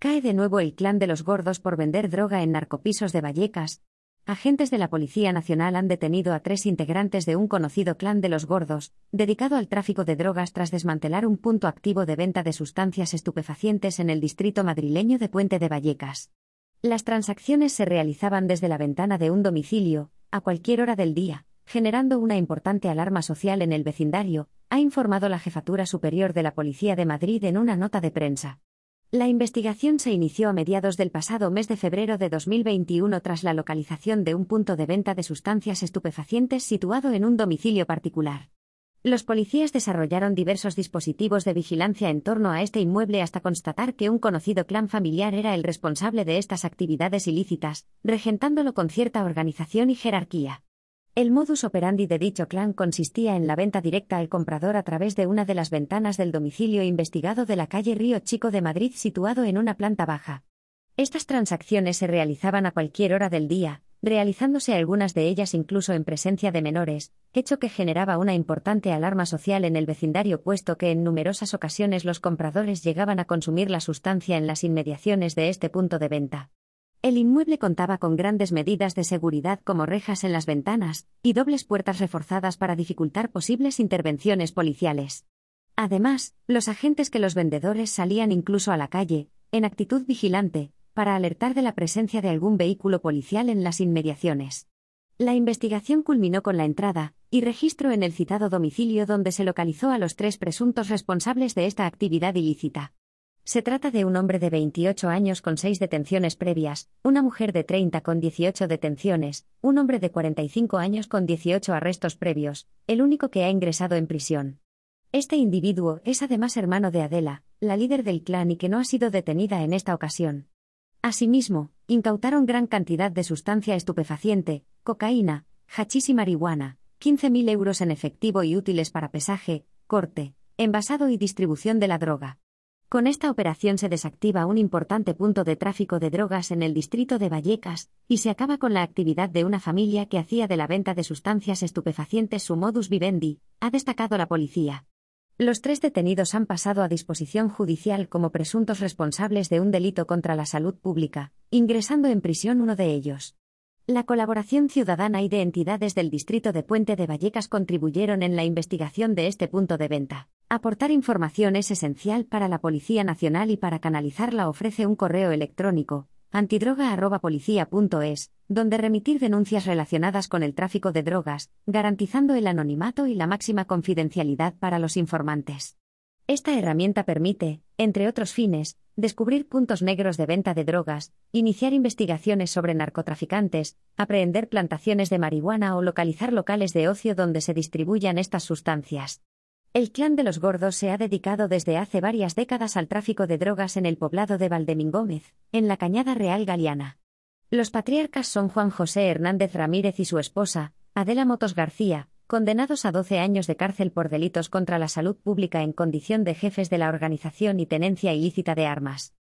Cae de nuevo el clan de los gordos por vender droga en narcopisos de Vallecas. Agentes de la Policía Nacional han detenido a tres integrantes de un conocido clan de los gordos, dedicado al tráfico de drogas tras desmantelar un punto activo de venta de sustancias estupefacientes en el distrito madrileño de Puente de Vallecas. Las transacciones se realizaban desde la ventana de un domicilio, a cualquier hora del día, generando una importante alarma social en el vecindario, ha informado la Jefatura Superior de la Policía de Madrid en una nota de prensa. La investigación se inició a mediados del pasado mes de febrero de 2021 tras la localización de un punto de venta de sustancias estupefacientes situado en un domicilio particular. Los policías desarrollaron diversos dispositivos de vigilancia en torno a este inmueble hasta constatar que un conocido clan familiar era el responsable de estas actividades ilícitas, regentándolo con cierta organización y jerarquía. El modus operandi de dicho clan consistía en la venta directa al comprador a través de una de las ventanas del domicilio investigado de la calle Río Chico de Madrid situado en una planta baja. Estas transacciones se realizaban a cualquier hora del día, realizándose algunas de ellas incluso en presencia de menores, hecho que generaba una importante alarma social en el vecindario puesto que en numerosas ocasiones los compradores llegaban a consumir la sustancia en las inmediaciones de este punto de venta. El inmueble contaba con grandes medidas de seguridad como rejas en las ventanas y dobles puertas reforzadas para dificultar posibles intervenciones policiales. Además, los agentes que los vendedores salían incluso a la calle, en actitud vigilante, para alertar de la presencia de algún vehículo policial en las inmediaciones. La investigación culminó con la entrada y registro en el citado domicilio donde se localizó a los tres presuntos responsables de esta actividad ilícita. Se trata de un hombre de 28 años con seis detenciones previas, una mujer de 30 con 18 detenciones, un hombre de 45 años con 18 arrestos previos, el único que ha ingresado en prisión. Este individuo es además hermano de Adela, la líder del clan y que no ha sido detenida en esta ocasión. Asimismo, incautaron gran cantidad de sustancia estupefaciente, cocaína, hachís y marihuana, 15.000 euros en efectivo y útiles para pesaje, corte, envasado y distribución de la droga. Con esta operación se desactiva un importante punto de tráfico de drogas en el distrito de Vallecas, y se acaba con la actividad de una familia que hacía de la venta de sustancias estupefacientes su modus vivendi, ha destacado la policía. Los tres detenidos han pasado a disposición judicial como presuntos responsables de un delito contra la salud pública, ingresando en prisión uno de ellos. La colaboración ciudadana y de entidades del distrito de Puente de Vallecas contribuyeron en la investigación de este punto de venta. Aportar información es esencial para la Policía Nacional y para canalizarla ofrece un correo electrónico, antidroga.policía.es, donde remitir denuncias relacionadas con el tráfico de drogas, garantizando el anonimato y la máxima confidencialidad para los informantes. Esta herramienta permite, entre otros fines, descubrir puntos negros de venta de drogas, iniciar investigaciones sobre narcotraficantes, apreender plantaciones de marihuana o localizar locales de ocio donde se distribuyan estas sustancias. El clan de los gordos se ha dedicado desde hace varias décadas al tráfico de drogas en el poblado de Valdemingómez, en la Cañada Real Galiana. Los patriarcas son Juan José Hernández Ramírez y su esposa, Adela Motos García, condenados a 12 años de cárcel por delitos contra la salud pública en condición de jefes de la organización y tenencia ilícita de armas.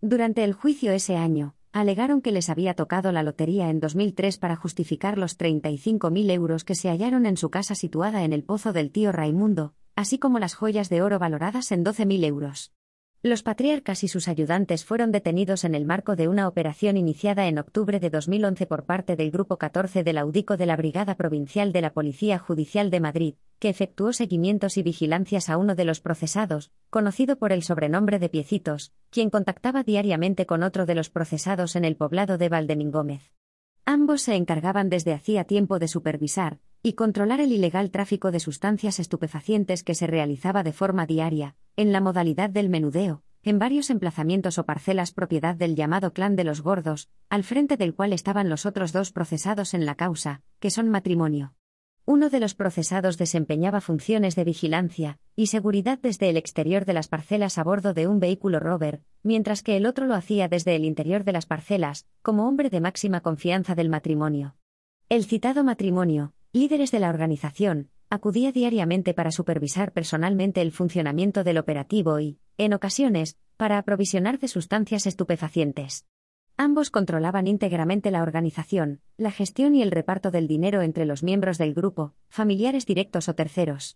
Durante el juicio ese año, alegaron que les había tocado la lotería en 2003 para justificar los 35.000 euros que se hallaron en su casa situada en el Pozo del Tío Raimundo, así como las joyas de oro valoradas en 12.000 euros. Los patriarcas y sus ayudantes fueron detenidos en el marco de una operación iniciada en octubre de 2011 por parte del Grupo 14 del Audico de la Brigada Provincial de la Policía Judicial de Madrid, que efectuó seguimientos y vigilancias a uno de los procesados, conocido por el sobrenombre de Piecitos, quien contactaba diariamente con otro de los procesados en el poblado de Valdemingómez. Ambos se encargaban desde hacía tiempo de supervisar y controlar el ilegal tráfico de sustancias estupefacientes que se realizaba de forma diaria, en la modalidad del menudeo, en varios emplazamientos o parcelas propiedad del llamado clan de los gordos, al frente del cual estaban los otros dos procesados en la causa, que son matrimonio. Uno de los procesados desempeñaba funciones de vigilancia y seguridad desde el exterior de las parcelas a bordo de un vehículo rover, mientras que el otro lo hacía desde el interior de las parcelas, como hombre de máxima confianza del matrimonio. El citado matrimonio, líderes de la organización, acudía diariamente para supervisar personalmente el funcionamiento del operativo y, en ocasiones, para aprovisionar de sustancias estupefacientes. Ambos controlaban íntegramente la organización, la gestión y el reparto del dinero entre los miembros del grupo, familiares directos o terceros.